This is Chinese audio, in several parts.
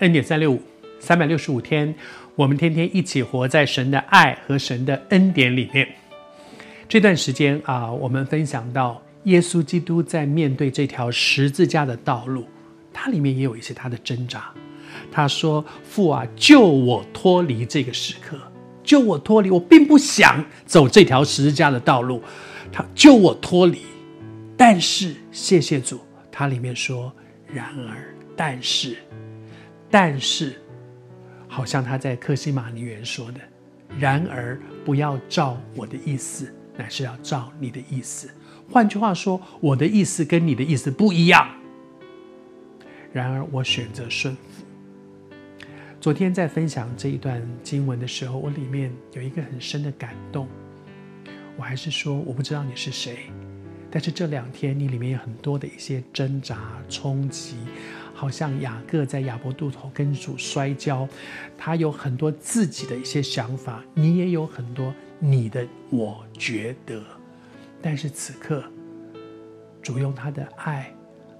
恩典三六五，三百六十五天，我们天天一起活在神的爱和神的恩典里面。这段时间啊，我们分享到耶稣基督在面对这条十字架的道路，他里面也有一些他的挣扎。他说：“父啊，救我脱离这个时刻，救我脱离，我并不想走这条十字架的道路。他救我脱离，但是谢谢主，他里面说，然而，但是，但是，好像他在克西马尼园说的，然而不要照我的意思。”乃是要照你的意思。换句话说，我的意思跟你的意思不一样。然而，我选择顺服。昨天在分享这一段经文的时候，我里面有一个很深的感动。我还是说，我不知道你是谁，但是这两天你里面有很多的一些挣扎、冲击，好像雅各在雅博渡口跟主摔跤，他有很多自己的一些想法，你也有很多。你的我觉得，但是此刻，主用他的爱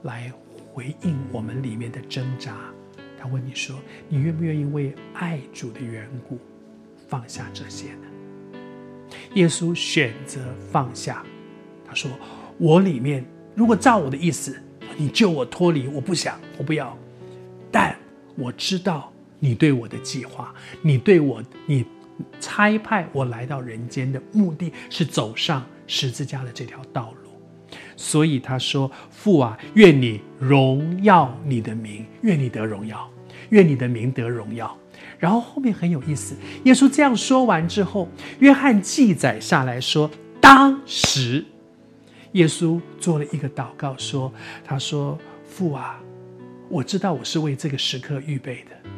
来回应我们里面的挣扎。他问你说：“你愿不愿意为爱主的缘故放下这些呢？”耶稣选择放下。他说：“我里面如果照我的意思，你救我脱离，我不想，我不要。但我知道你对我的计划，你对我，你。”差派我来到人间的目的是走上十字架的这条道路，所以他说：“父啊，愿你荣耀你的名，愿你得荣耀，愿你的名得荣耀。”然后后面很有意思，耶稣这样说完之后，约翰记载下来说：“当时，耶稣做了一个祷告，说：‘他说，父啊，我知道我是为这个时刻预备的，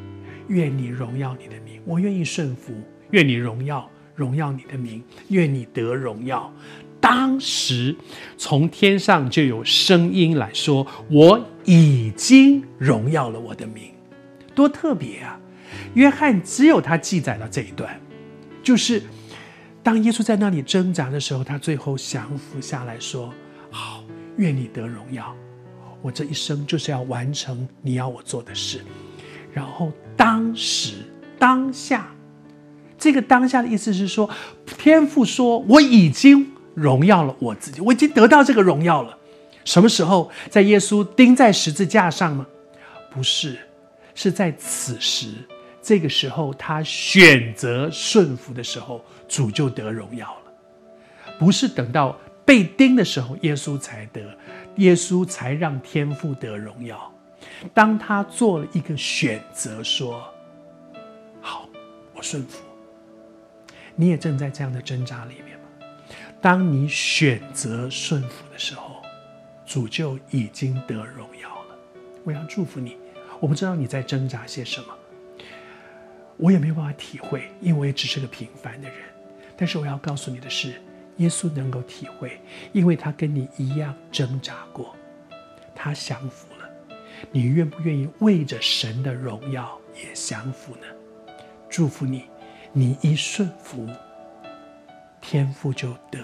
愿你荣耀你的名，我愿意顺服。’”愿你荣耀，荣耀你的名，愿你得荣耀。当时从天上就有声音来说：“我已经荣耀了我的名。”多特别啊！约翰只有他记载了这一段，就是当耶稣在那里挣扎的时候，他最后降服下来说：“好，愿你得荣耀。我这一生就是要完成你要我做的事。”然后当时当下。这个当下的意思是说，天父说：“我已经荣耀了我自己，我已经得到这个荣耀了。”什么时候？在耶稣钉在十字架上吗？不是，是在此时，这个时候他选择顺服的时候，主就得荣耀了。不是等到被钉的时候，耶稣才得，耶稣才让天父得荣耀。当他做了一个选择，说：“好，我顺服。”你也正在这样的挣扎里面吗？当你选择顺服的时候，主就已经得荣耀了。我要祝福你。我不知道你在挣扎些什么，我也没有办法体会，因为我只是个平凡的人。但是我要告诉你的是，耶稣能够体会，因为他跟你一样挣扎过，他降服了。你愿不愿意为着神的荣耀也降服呢？祝福你。你一顺服，天父就得